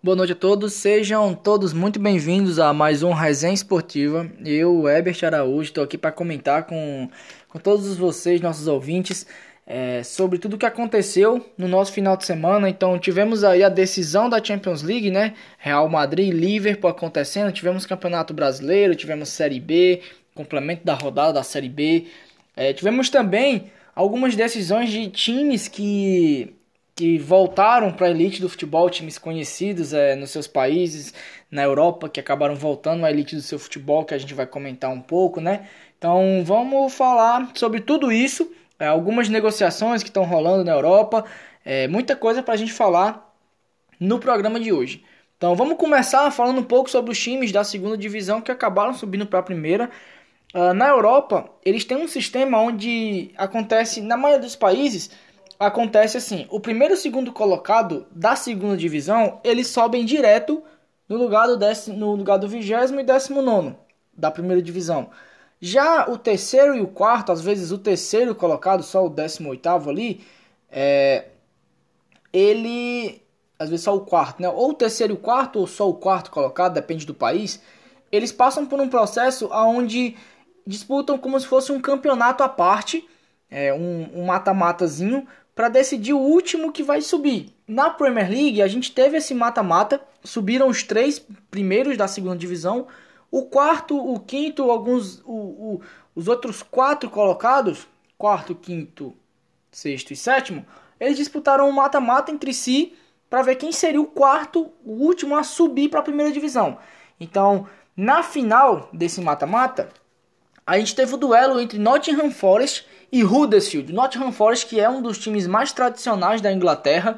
Boa noite a todos, sejam todos muito bem-vindos a mais um Resenha Esportiva. Eu, Herbert Araújo, estou aqui para comentar com, com todos vocês, nossos ouvintes, é, sobre tudo o que aconteceu no nosso final de semana. Então, tivemos aí a decisão da Champions League, né? Real Madrid e Liverpool acontecendo. Tivemos Campeonato Brasileiro, tivemos Série B, complemento da rodada da Série B. É, tivemos também algumas decisões de times que que voltaram para a elite do futebol, times conhecidos é, nos seus países, na Europa, que acabaram voltando à elite do seu futebol, que a gente vai comentar um pouco, né? Então vamos falar sobre tudo isso, é, algumas negociações que estão rolando na Europa, é, muita coisa para a gente falar no programa de hoje. Então vamos começar falando um pouco sobre os times da segunda divisão que acabaram subindo para a primeira. Uh, na Europa, eles têm um sistema onde acontece, na maioria dos países, acontece assim: o primeiro e o segundo colocado da segunda divisão eles sobem direto no lugar do, décimo, no lugar do vigésimo e décimo nono da primeira divisão. Já o terceiro e o quarto, às vezes o terceiro colocado, só o décimo oitavo ali, é, ele, às vezes só o quarto, né? Ou o terceiro e o quarto, ou só o quarto colocado, depende do país. Eles passam por um processo onde disputam como se fosse um campeonato à parte, é, um mata-matazinho, para decidir o último que vai subir. Na Premier League, a gente teve esse mata-mata, subiram os três primeiros da segunda divisão, o quarto, o quinto, alguns, o, o, os outros quatro colocados, quarto, quinto, sexto e sétimo, eles disputaram um mata-mata entre si para ver quem seria o quarto, o último a subir para a primeira divisão. Então, na final desse mata-mata, a gente teve o duelo entre Nottingham Forest e Huddersfield. Nottingham Forest, que é um dos times mais tradicionais da Inglaterra,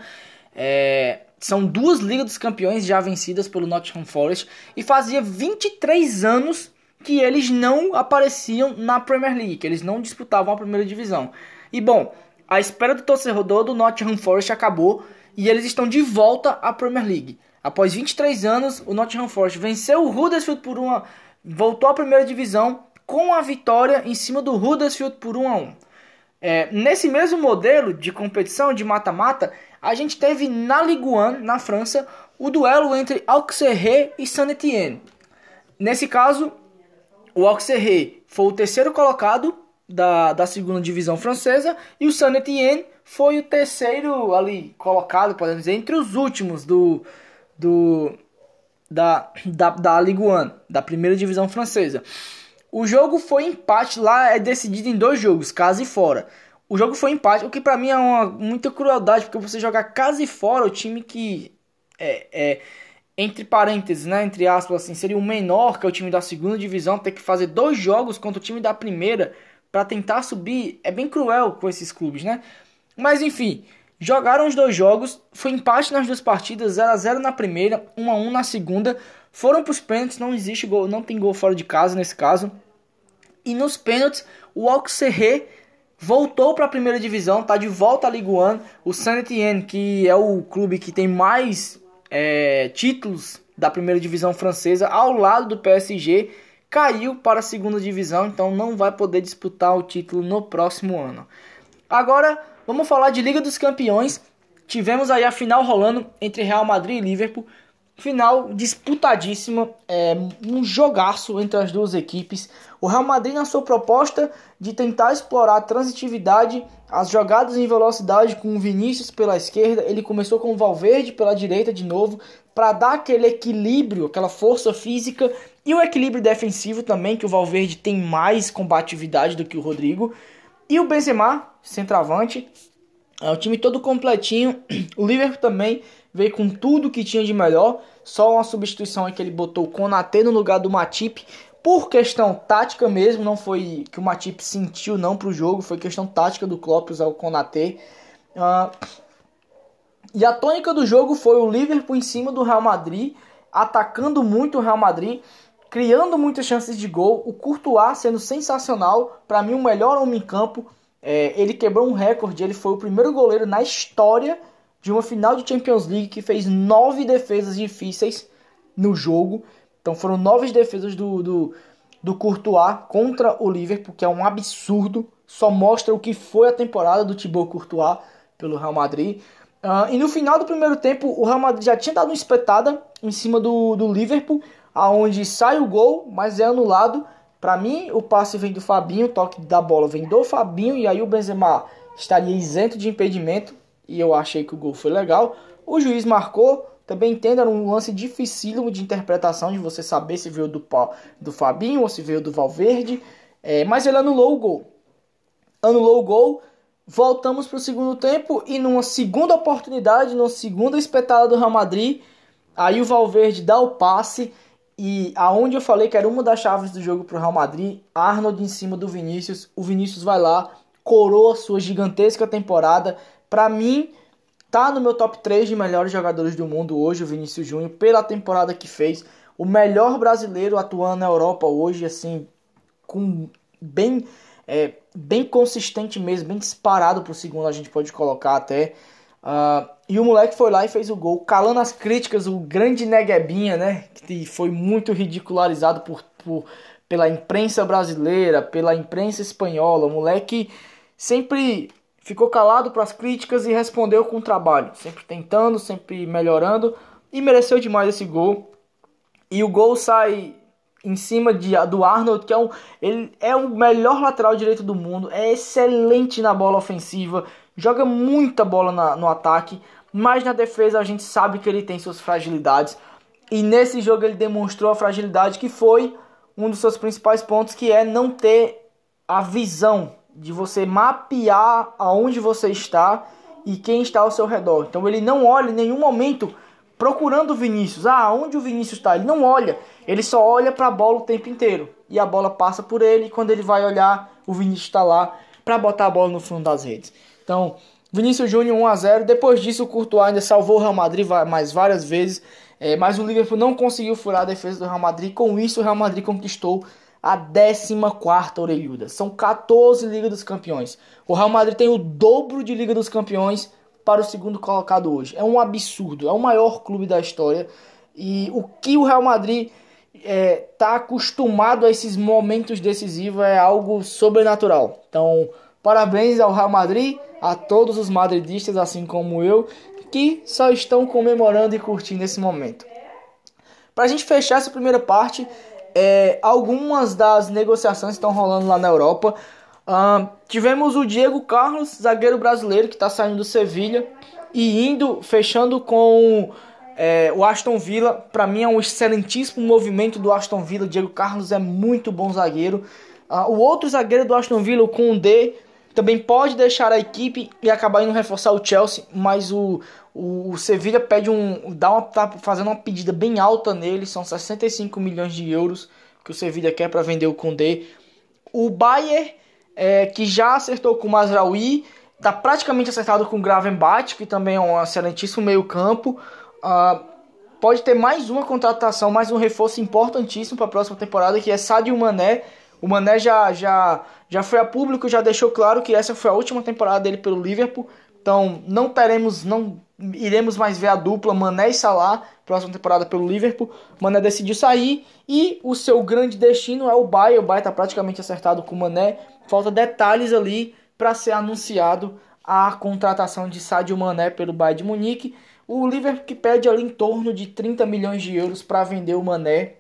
é, são duas Ligas dos Campeões já vencidas pelo Nottingham Forest e fazia 23 anos que eles não apareciam na Premier League, que eles não disputavam a primeira divisão. E bom, a espera do torcedor do Nottingham Forest acabou e eles estão de volta à Premier League. Após 23 anos, o Nottingham Forest venceu o Huddersfield por uma voltou à primeira divisão com a vitória em cima do Huddersfield por 1 a 1. É, nesse mesmo modelo de competição de mata-mata, a gente teve na Ligue 1, na França, o duelo entre Auxerre e Saint-Étienne. Nesse caso, o Auxerre foi o terceiro colocado da, da segunda divisão francesa e o Saint-Étienne foi o terceiro ali colocado, podemos dizer, entre os últimos do, do da, da, da Ligue 1, da primeira divisão francesa. O jogo foi empate lá, é decidido em dois jogos, casa e fora. O jogo foi empate, o que para mim é uma muita crueldade, porque você jogar casa e fora, o time que é, é entre parênteses, né, entre aspas assim, seria o menor, que é o time da segunda divisão, ter que fazer dois jogos contra o time da primeira para tentar subir, é bem cruel com esses clubes, né? Mas enfim, jogaram os dois jogos, foi empate nas duas partidas, 0 a 0 na primeira, 1 a 1 na segunda. Foram para os pênaltis, não existe gol, não tem gol fora de casa nesse caso. E nos pênaltis, o Auxerre voltou para a primeira divisão, tá de volta à Ligue 1. O Saint-Étienne, que é o clube que tem mais é, títulos da primeira divisão francesa, ao lado do PSG, caiu para a segunda divisão, então não vai poder disputar o título no próximo ano. Agora, vamos falar de Liga dos Campeões. Tivemos aí a final rolando entre Real Madrid e Liverpool. Final disputadíssima, é, um jogaço entre as duas equipes. O Real Madrid, na sua proposta de tentar explorar a transitividade, as jogadas em velocidade com o Vinícius pela esquerda, ele começou com o Valverde pela direita de novo, para dar aquele equilíbrio, aquela força física e o equilíbrio defensivo também, que o Valverde tem mais combatividade do que o Rodrigo. E o Benzema, centroavante, é o time todo completinho. O Liverpool também veio com tudo que tinha de melhor. Só uma substituição é que ele botou o Konate no lugar do Matip. Por questão tática mesmo, não foi que o Matip sentiu não para o jogo, foi questão tática do Klopp usar o Konate. Uh, e a tônica do jogo foi o Liverpool em cima do Real Madrid, atacando muito o Real Madrid, criando muitas chances de gol. O Courtois sendo sensacional, para mim o melhor homem em campo. É, ele quebrou um recorde, ele foi o primeiro goleiro na história de uma final de Champions League que fez nove defesas difíceis no jogo. Então foram nove defesas do, do, do Courtois contra o Liverpool, que é um absurdo. Só mostra o que foi a temporada do Thibaut Courtois pelo Real Madrid. Uh, e no final do primeiro tempo, o Real Madrid já tinha dado uma espetada em cima do, do Liverpool, aonde sai o gol, mas é anulado. Para mim, o passe vem do Fabinho, o toque da bola vem do Fabinho, e aí o Benzema estaria isento de impedimento, e eu achei que o gol foi legal. O juiz marcou, também entendo, era um lance dificílimo de interpretação, de você saber se veio do, do Fabinho ou se veio do Valverde, é, mas ele anulou o gol. Anulou o gol, Voltamos para o segundo tempo e numa segunda oportunidade, numa segunda espetada do Real Madrid, aí o Valverde dá o passe e aonde eu falei que era uma das chaves do jogo para o Real Madrid, Arnold em cima do Vinícius, o Vinícius vai lá, coroa sua gigantesca temporada. Para mim, tá no meu top 3 de melhores jogadores do mundo hoje, o Vinícius Júnior, pela temporada que fez, o melhor brasileiro atuando na Europa hoje, assim, com bem é, bem consistente mesmo, bem disparado pro segundo, a gente pode colocar até. Uh, e o moleque foi lá e fez o gol, calando as críticas, o grande Neguebinha, né? Que foi muito ridicularizado por, por, pela imprensa brasileira, pela imprensa espanhola. O moleque sempre ficou calado para as críticas e respondeu com trabalho, sempre tentando, sempre melhorando e mereceu demais esse gol. E o gol sai em cima de, do Arnold, que é, um, ele é o melhor lateral direito do mundo, é excelente na bola ofensiva, joga muita bola na, no ataque, mas na defesa a gente sabe que ele tem suas fragilidades. E nesse jogo ele demonstrou a fragilidade que foi um dos seus principais pontos, que é não ter a visão de você mapear aonde você está e quem está ao seu redor. Então ele não olha em nenhum momento procurando o Vinícius. Ah, onde o Vinícius está? Ele não olha, ele só olha para a bola o tempo inteiro. E a bola passa por ele e quando ele vai olhar, o Vinícius está lá para botar a bola no fundo das redes. Então, Vinícius Júnior 1 a 0. Depois disso, o Courtois ainda salvou o Real Madrid mais várias vezes, é, mas o Liverpool não conseguiu furar a defesa do Real Madrid. Com isso, o Real Madrid conquistou a 14 orelhuda. São 14 Liga dos Campeões. O Real Madrid tem o dobro de Liga dos Campeões para o segundo colocado hoje. É um absurdo, é o maior clube da história. E o que o Real Madrid está é, tá acostumado a esses momentos decisivos é algo sobrenatural. Então, parabéns ao Real Madrid, a todos os madridistas, assim como eu, que só estão comemorando e curtindo esse momento. Para a gente fechar essa primeira parte, é, algumas das negociações estão rolando lá na Europa. Uh, tivemos o Diego Carlos, zagueiro brasileiro, que está saindo do Sevilha e indo, fechando com é, o Aston Villa. Para mim é um excelentíssimo movimento do Aston Villa. Diego Carlos é muito bom zagueiro. Uh, o outro zagueiro do Aston Villa, o Koundé, também pode deixar a equipe e acabar indo reforçar o Chelsea, mas o, o, o Sevilha pede um, dá uma, tá fazendo uma pedida bem alta nele, são 65 milhões de euros que o Sevilha quer para vender o Koundé. O Bayern é, que já acertou com o Mazraoui, está praticamente acertado com o Gravenbach, que também é um excelentíssimo meio campo. Uh, pode ter mais uma contratação, mais um reforço importantíssimo para a próxima temporada, que é Sadio Mané. O Mané já, já, já foi a público, já deixou claro que essa foi a última temporada dele pelo Liverpool. Então não teremos, não iremos mais ver a dupla Mané e Salah próxima temporada pelo Liverpool. Mané decidiu sair e o seu grande destino é o Bayern. O Bayern está praticamente acertado com o Mané. Falta detalhes ali para ser anunciado a contratação de Sadio Mané pelo Bayern de Munique. O Liverpool que pede ali em torno de 30 milhões de euros para vender o Mané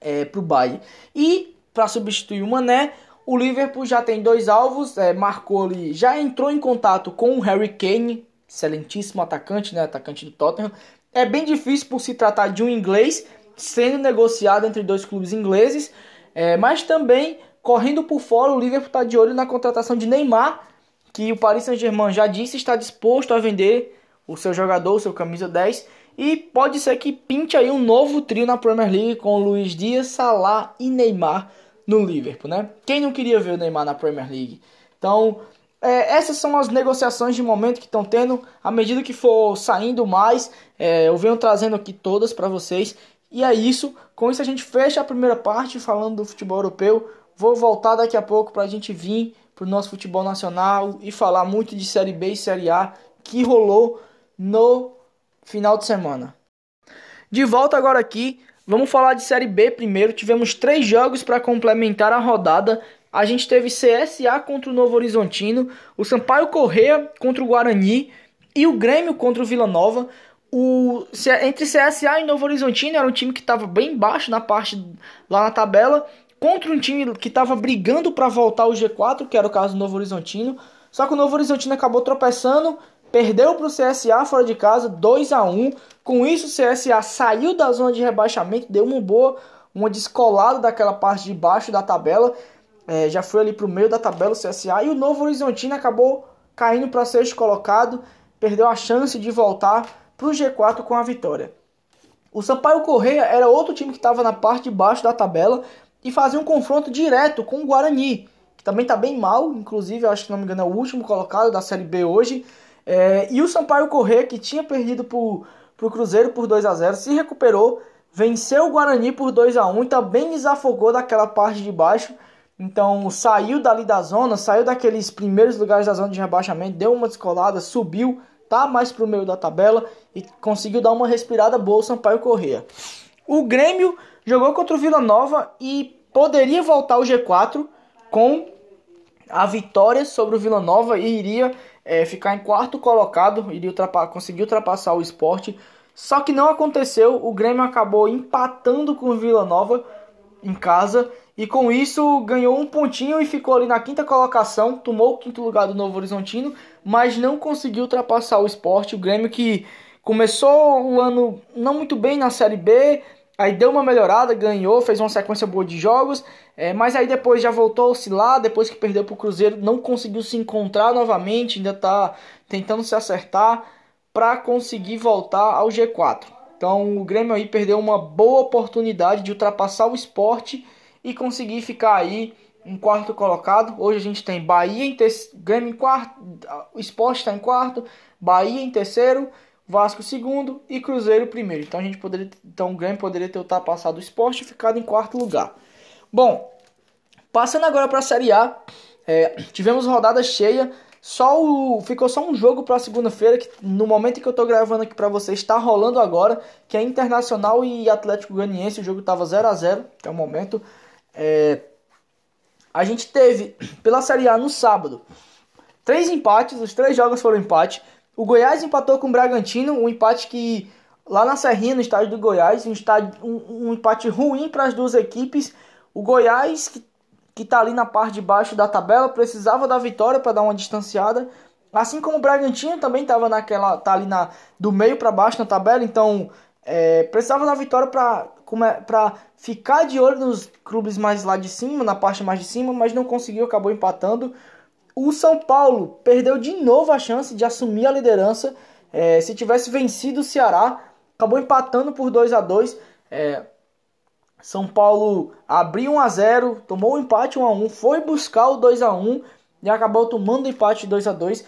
é, para o Bayern. E para substituir o Mané, o Liverpool já tem dois alvos, é, marcou ali, já entrou em contato com o Harry Kane, excelentíssimo atacante, né, atacante do Tottenham. É bem difícil por se tratar de um inglês sendo negociado entre dois clubes ingleses, é, mas também Correndo por fora, o Liverpool está de olho na contratação de Neymar, que o Paris Saint-Germain já disse está disposto a vender o seu jogador, o seu camisa 10. E pode ser que pinte aí um novo trio na Premier League com Luiz Dias, Salah e Neymar no Liverpool, né? Quem não queria ver o Neymar na Premier League? Então, é, essas são as negociações de momento que estão tendo. À medida que for saindo mais, é, eu venho trazendo aqui todas para vocês. E é isso. Com isso a gente fecha a primeira parte falando do futebol europeu. Vou voltar daqui a pouco para a gente vir para o nosso futebol nacional e falar muito de Série B e Série A que rolou no final de semana. De volta agora aqui, vamos falar de Série B primeiro. Tivemos três jogos para complementar a rodada. A gente teve CSA contra o Novo Horizontino, o Sampaio Correia contra o Guarani E o Grêmio contra o Vila Nova. O, entre CSA e Novo Horizontino era um time que estava bem baixo na parte lá na tabela, contra um time que estava brigando para voltar ao G4, que era o caso do Novo Horizontino. Só que o Novo Horizontino acabou tropeçando, perdeu para o CSA fora de casa, 2 a 1 Com isso, o CSA saiu da zona de rebaixamento, deu uma boa, uma descolada daquela parte de baixo da tabela. É, já foi ali para o meio da tabela o CSA. E o Novo Horizontino acabou caindo para sexto colocado, perdeu a chance de voltar para o G4 com a vitória. O Sampaio Correia era outro time que estava na parte de baixo da tabela e fazia um confronto direto com o Guarani que também está bem mal, inclusive, acho que não me engano é o último colocado da Série B hoje. É, e o Sampaio Corrêa, que tinha perdido para o Cruzeiro por 2 a 0 se recuperou, venceu o Guarani por 2 a 1 e também desafogou daquela parte de baixo. Então saiu dali da zona, saiu daqueles primeiros lugares da zona de rebaixamento, deu uma descolada, subiu, tá mais para o meio da tabela e conseguiu dar uma respirada boa o Sampaio Corrêa. O Grêmio jogou contra o Vila Nova e poderia voltar ao G4, com a vitória sobre o Vila Nova e iria é, ficar em quarto colocado, iria conseguir ultrapassar o esporte. Só que não aconteceu, o Grêmio acabou empatando com o Vila Nova em casa e com isso ganhou um pontinho e ficou ali na quinta colocação, tomou o quinto lugar do Novo Horizontino, mas não conseguiu ultrapassar o esporte. O Grêmio que começou o ano não muito bem na Série B, Aí deu uma melhorada, ganhou, fez uma sequência boa de jogos, é, mas aí depois já voltou a oscilar, depois que perdeu para o Cruzeiro, não conseguiu se encontrar novamente, ainda está tentando se acertar para conseguir voltar ao G4. Então o Grêmio aí perdeu uma boa oportunidade de ultrapassar o esporte e conseguir ficar aí em quarto colocado. Hoje a gente tem Bahia em terceiro, Grêmio em quarto, esporte está em quarto, Bahia em terceiro Vasco segundo e Cruzeiro primeiro. Então a gente poderia, então o Grêmio poderia ter ultrapassado o Esporte e ficado em quarto lugar. Bom, passando agora para a Série A, é, tivemos rodada cheia. Só o, ficou só um jogo para segunda-feira que no momento que eu estou gravando aqui para vocês está rolando agora, que é Internacional e Atlético Goianiense. O jogo estava 0 a 0 até o momento. É, a gente teve pela Série A no sábado três empates, os três jogos foram empate. O Goiás empatou com o Bragantino, um empate que lá na Serrinha, no estádio do Goiás, um, estádio, um, um empate ruim para as duas equipes. O Goiás, que, que tá ali na parte de baixo da tabela, precisava da vitória para dar uma distanciada. Assim como o Bragantino também estava naquela. tá ali na, do meio para baixo na tabela, então é, precisava da vitória para ficar de olho nos clubes mais lá de cima, na parte mais de cima, mas não conseguiu, acabou empatando. O São Paulo perdeu de novo a chance de assumir a liderança. É, se tivesse vencido o Ceará, acabou empatando por 2 a 2 é, São Paulo abriu 1 a 0 tomou o empate 1 a 1 foi buscar o 2 a 1 e acabou tomando o empate 2 a 2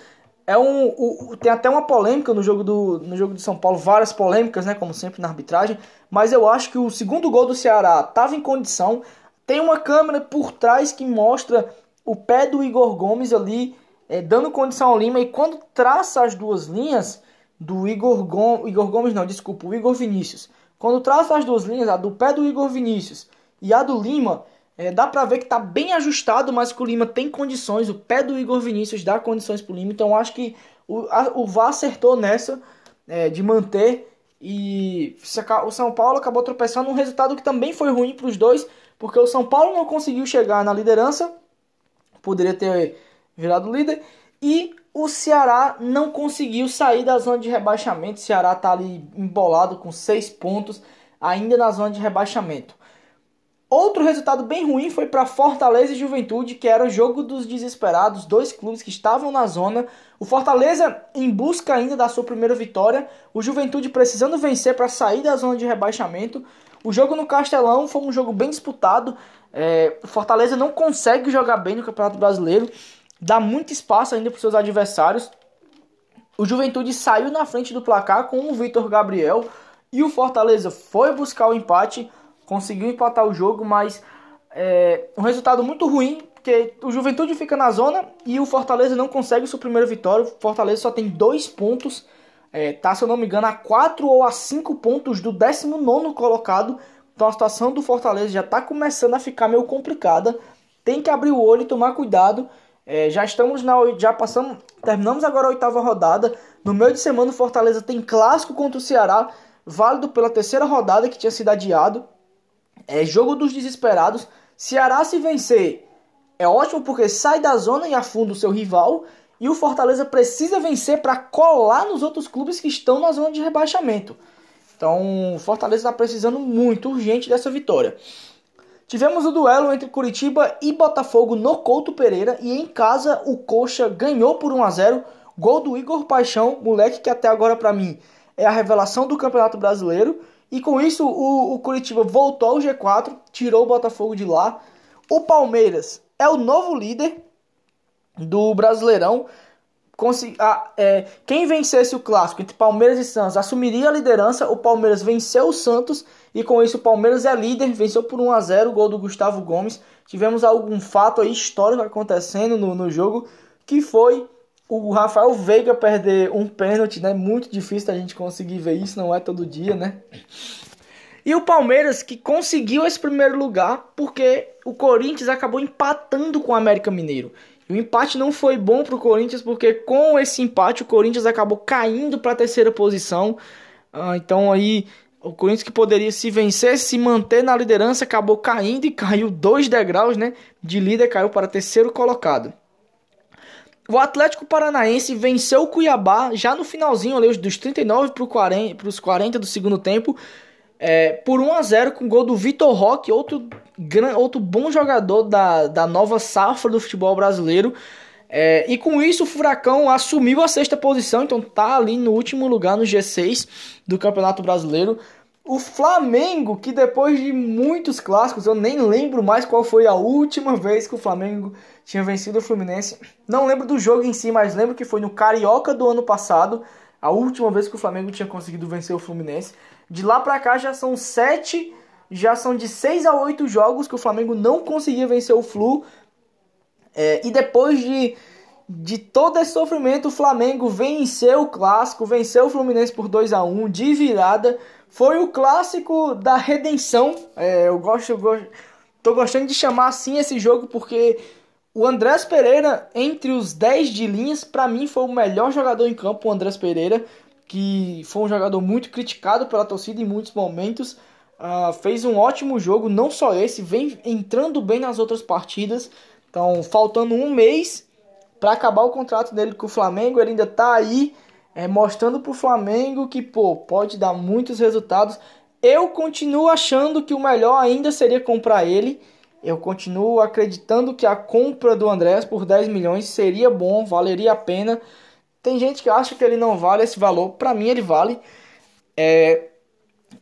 é um, o, tem até uma polêmica no jogo do no jogo de São Paulo, várias polêmicas, né, como sempre na arbitragem, mas eu acho que o segundo gol do Ceará estava em condição. Tem uma câmera por trás que mostra o pé do Igor Gomes ali, é, dando condição ao Lima, e quando traça as duas linhas do Igor Gomes, Igor Gomes não, desculpa, o Igor Vinícius, quando traça as duas linhas, a do pé do Igor Vinícius e a do Lima, é, dá pra ver que tá bem ajustado, mas que o Lima tem condições, o pé do Igor Vinícius dá condições pro Lima, então acho que o, a, o VAR acertou nessa é, de manter e o São Paulo acabou tropeçando um resultado que também foi ruim para os dois, porque o São Paulo não conseguiu chegar na liderança poderia ter virado líder. E o Ceará não conseguiu sair da zona de rebaixamento. O Ceará está ali embolado com seis pontos, ainda na zona de rebaixamento. Outro resultado bem ruim foi para Fortaleza e Juventude, que era o jogo dos desesperados, dois clubes que estavam na zona. O Fortaleza em busca ainda da sua primeira vitória, o Juventude precisando vencer para sair da zona de rebaixamento. O jogo no Castelão foi um jogo bem disputado. É, o Fortaleza não consegue jogar bem no Campeonato Brasileiro, dá muito espaço ainda para seus adversários. O Juventude saiu na frente do placar com o Vitor Gabriel e o Fortaleza foi buscar o empate, conseguiu empatar o jogo, mas é, um resultado muito ruim, porque o Juventude fica na zona e o Fortaleza não consegue sua primeira vitória. O Fortaleza só tem dois pontos, é, tá, se eu não me engano, a quatro ou a cinco pontos do 19 colocado então a situação do Fortaleza já está começando a ficar meio complicada. Tem que abrir o olho e tomar cuidado. É, já estamos na. Já passamos. Terminamos agora a oitava rodada. No meio de semana, o Fortaleza tem clássico contra o Ceará, válido pela terceira rodada que tinha sido adiado. É jogo dos desesperados. Ceará se vencer é ótimo porque sai da zona e afunda o seu rival. E o Fortaleza precisa vencer para colar nos outros clubes que estão na zona de rebaixamento. Então, o Fortaleza está precisando muito urgente dessa vitória. Tivemos o duelo entre Curitiba e Botafogo no Couto Pereira e em casa o Coxa ganhou por 1 a 0, gol do Igor Paixão, moleque que até agora para mim é a revelação do Campeonato Brasileiro. E com isso o, o Curitiba voltou ao G4, tirou o Botafogo de lá. O Palmeiras é o novo líder do Brasileirão. Ah, é, quem vencesse o clássico entre Palmeiras e Santos assumiria a liderança. O Palmeiras venceu o Santos e com isso o Palmeiras é líder, venceu por 1 a 0 o gol do Gustavo Gomes. Tivemos algum fato aí histórico acontecendo no, no jogo, que foi o Rafael Veiga perder um pênalti, né? Muito difícil a gente conseguir ver isso, não é todo dia, né? E o Palmeiras que conseguiu esse primeiro lugar porque o Corinthians acabou empatando com o América Mineiro. E o empate não foi bom para o Corinthians porque com esse empate o Corinthians acabou caindo para a terceira posição. Ah, então aí o Corinthians que poderia se vencer, se manter na liderança, acabou caindo e caiu dois degraus, né? De líder caiu para terceiro colocado. O Atlético Paranaense venceu o Cuiabá já no finalzinho ali, dos 39 para os 40 do segundo tempo, é, por 1 a 0 com o gol do Vitor Roque, outro, outro bom jogador da, da nova safra do futebol brasileiro. É, e com isso o Furacão assumiu a sexta posição, então tá ali no último lugar no G6 do Campeonato Brasileiro. O Flamengo, que depois de muitos clássicos, eu nem lembro mais qual foi a última vez que o Flamengo tinha vencido o Fluminense. Não lembro do jogo em si, mas lembro que foi no Carioca do ano passado, a última vez que o Flamengo tinha conseguido vencer o Fluminense. De lá para cá já são sete, já são de seis a oito jogos que o Flamengo não conseguia vencer o Flu. É, e depois de, de todo esse sofrimento, o Flamengo venceu o clássico, venceu o Fluminense por 2 a 1 de virada. Foi o clássico da redenção. É, eu gosto, eu gosto, tô gostando de chamar assim esse jogo porque o Andrés Pereira, entre os 10 de linhas, para mim foi o melhor jogador em campo, o Andrés Pereira que foi um jogador muito criticado pela torcida em muitos momentos. Uh, fez um ótimo jogo, não só esse, vem entrando bem nas outras partidas. Então, faltando um mês para acabar o contrato dele com o Flamengo, ele ainda está aí é, mostrando para o Flamengo que pô, pode dar muitos resultados. Eu continuo achando que o melhor ainda seria comprar ele. Eu continuo acreditando que a compra do Andrés por 10 milhões seria bom, valeria a pena. Tem gente que acha que ele não vale esse valor. Para mim, ele vale. É...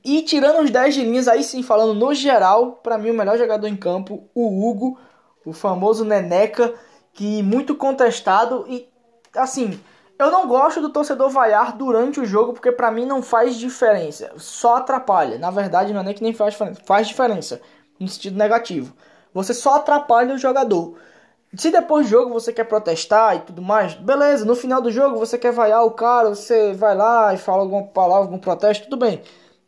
E tirando os 10 de linhas, aí sim, falando no geral, para mim, o melhor jogador em campo, o Hugo, o famoso Neneca, que muito contestado. E, assim, eu não gosto do torcedor vaiar durante o jogo, porque para mim não faz diferença. Só atrapalha. Na verdade, não é nem que nem faz diferença. Faz diferença, no sentido negativo. Você só atrapalha o jogador. Se depois do jogo você quer protestar e tudo mais, beleza. No final do jogo você quer vaiar o cara, você vai lá e fala alguma palavra, algum protesto, tudo bem.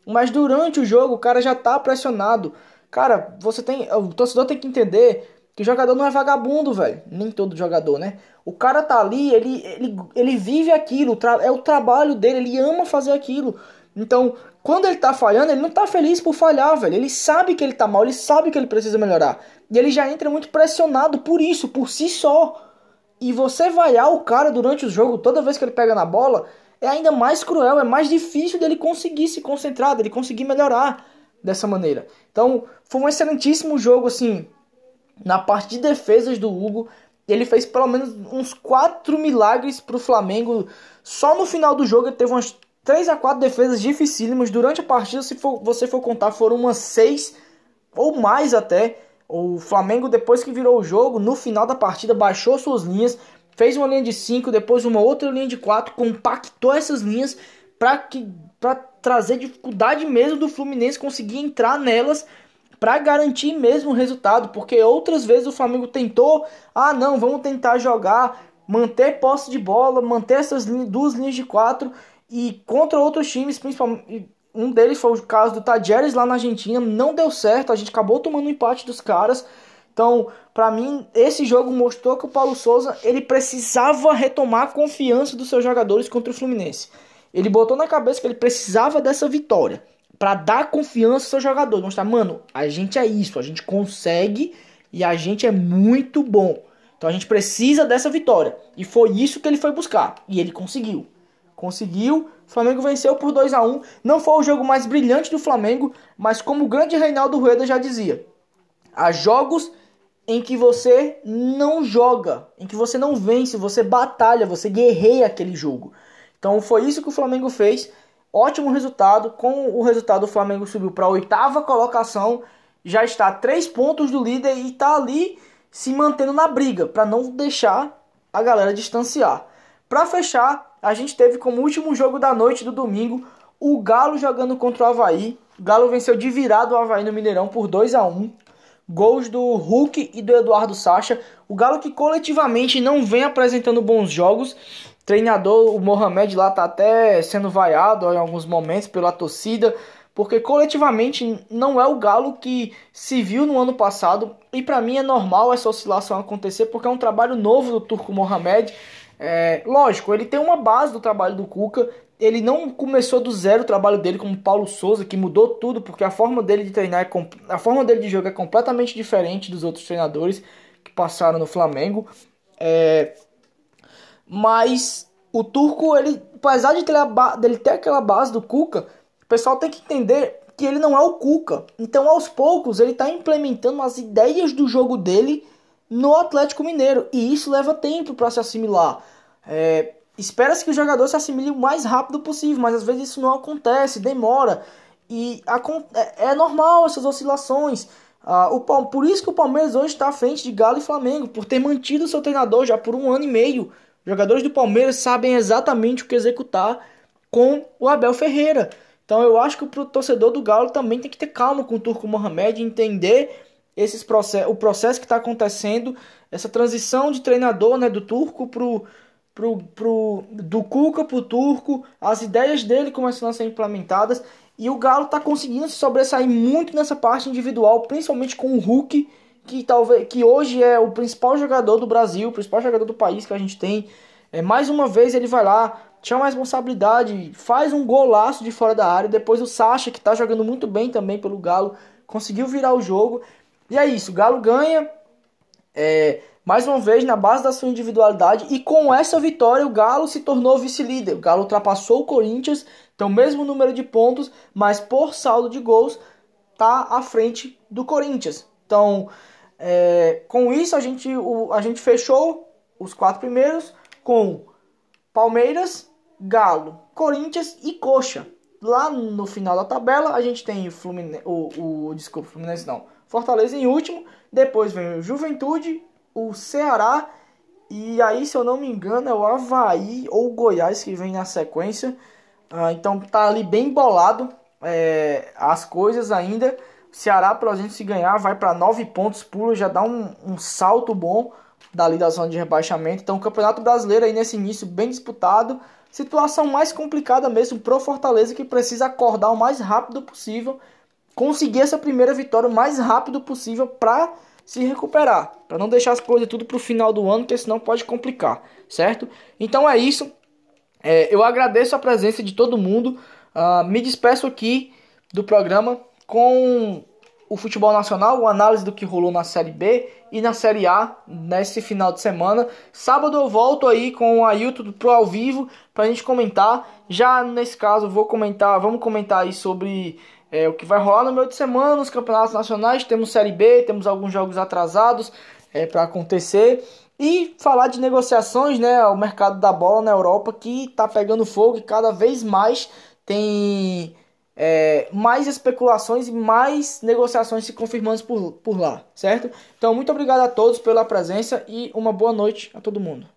Mas durante o jogo o cara já tá pressionado. Cara, você tem. O torcedor tem que entender que jogador não é vagabundo, velho. Nem todo jogador, né? O cara tá ali, ele, ele, ele vive aquilo, é o trabalho dele, ele ama fazer aquilo. Então, quando ele tá falhando, ele não tá feliz por falhar, velho. Ele sabe que ele tá mal, ele sabe que ele precisa melhorar. E ele já entra muito pressionado por isso, por si só. E você vaiar o cara durante o jogo, toda vez que ele pega na bola, é ainda mais cruel, é mais difícil dele conseguir se concentrar, dele conseguir melhorar dessa maneira. Então, foi um excelentíssimo jogo, assim, na parte de defesas do Hugo. Ele fez pelo menos uns quatro milagres para o Flamengo. Só no final do jogo ele teve umas 3 a 4 defesas dificílimas. Durante a partida, se for, você for contar, foram umas 6 ou mais até. O Flamengo, depois que virou o jogo, no final da partida, baixou suas linhas, fez uma linha de 5, depois uma outra linha de 4, compactou essas linhas para trazer dificuldade mesmo do Fluminense conseguir entrar nelas para garantir mesmo o resultado, porque outras vezes o Flamengo tentou, ah não, vamos tentar jogar, manter posse de bola, manter essas duas linhas de quatro e contra outros times, principalmente um deles foi o caso do Tajeres lá na Argentina, não deu certo, a gente acabou tomando um empate dos caras. Então Então, para mim, esse jogo mostrou que o Paulo Souza ele precisava retomar a confiança dos seus jogadores contra o Fluminense. Ele botou na cabeça que ele precisava dessa vitória para dar confiança aos seus jogadores, mostrar, mano, a gente é isso, a gente consegue e a gente é muito bom. Então a gente precisa dessa vitória. E foi isso que ele foi buscar. E ele conseguiu. Conseguiu. O Flamengo venceu por 2 a 1 Não foi o jogo mais brilhante do Flamengo, mas como o grande Reinaldo Rueda já dizia, há jogos em que você não joga, em que você não vence, você batalha, você guerreia aquele jogo. Então foi isso que o Flamengo fez. Ótimo resultado. Com o resultado, o Flamengo subiu para a oitava colocação. Já está a três pontos do líder e está ali se mantendo na briga para não deixar a galera distanciar. Para fechar, a gente teve como último jogo da noite do domingo o Galo jogando contra o Havaí. O Galo venceu de virado o Havaí no Mineirão por 2 a 1 Gols do Hulk e do Eduardo Sacha. O Galo que coletivamente não vem apresentando bons jogos. Treinador, o Mohamed lá tá até sendo vaiado em alguns momentos pela torcida porque coletivamente não é o Galo que se viu no ano passado e para mim é normal essa oscilação acontecer porque é um trabalho novo do Turco Mohamed. É, lógico, ele tem uma base do trabalho do Cuca, ele não começou do zero o trabalho dele como Paulo Souza, que mudou tudo, porque a forma dele de treinar, é, a forma dele de jogar é completamente diferente dos outros treinadores que passaram no Flamengo. É, mas o Turco, ele, apesar de ter, a, dele ter aquela base do Cuca, pessoal tem que entender que ele não é o Cuca. Então, aos poucos, ele está implementando as ideias do jogo dele no Atlético Mineiro. E isso leva tempo para se assimilar. É, Espera-se que o jogador se assimile o mais rápido possível, mas às vezes isso não acontece, demora. E é, é normal essas oscilações. Ah, o, por isso que o Palmeiras hoje está à frente de Galo e Flamengo, por ter mantido seu treinador já por um ano e meio. Jogadores do Palmeiras sabem exatamente o que executar com o Abel Ferreira. Então eu acho que o torcedor do Galo também tem que ter calma com o Turco Mohamed, entender esses process o processo que está acontecendo, essa transição de treinador né, do Turco pro, pro, pro, do Cuca pro Turco, as ideias dele começando a ser implementadas e o Galo está conseguindo se sobressair muito nessa parte individual, principalmente com o Hulk, que talvez que hoje é o principal jogador do Brasil, o principal jogador do país que a gente tem. É, mais uma vez ele vai lá, chama a responsabilidade, faz um golaço de fora da área. Depois o Sacha, que está jogando muito bem também pelo Galo, conseguiu virar o jogo. E é isso, o Galo ganha. É, mais uma vez na base da sua individualidade e com essa vitória o Galo se tornou vice-líder. O Galo ultrapassou o Corinthians, tem o mesmo número de pontos, mas por saldo de gols tá à frente do Corinthians. Então, é, com isso a gente, o, a gente fechou os quatro primeiros com Palmeiras, Galo, Corinthians e Coxa. Lá no final da tabela a gente tem o o desculpa, Fluminense não, Fortaleza em último, depois vem o Juventude, o Ceará e aí, se eu não me engano, é o Havaí ou o Goiás que vem na sequência. Ah, então tá ali bem bolado é, as coisas ainda. O Ceará, por exemplo, se ganhar, vai para 9 pontos pulos, já dá um, um salto bom dali da zona de rebaixamento. Então, o Campeonato Brasileiro aí nesse início bem disputado. Situação mais complicada mesmo pro Fortaleza que precisa acordar o mais rápido possível, conseguir essa primeira vitória o mais rápido possível para se recuperar, para não deixar as coisas tudo pro final do ano, porque senão pode complicar, certo? Então é isso. É, eu agradeço a presença de todo mundo. Uh, me despeço aqui do programa com o futebol nacional, a análise do que rolou na Série B e na Série A nesse final de semana. Sábado eu volto aí com o Ailton pro ao vivo pra gente comentar. Já nesse caso vou comentar, vamos comentar aí sobre é, o que vai rolar no meio de semana nos campeonatos nacionais. Temos Série B, temos alguns jogos atrasados é, para acontecer. E falar de negociações, né? O mercado da bola na Europa que tá pegando fogo e cada vez mais tem é, mais especulações e mais negociações se confirmando por, por lá, certo? Então, muito obrigado a todos pela presença e uma boa noite a todo mundo.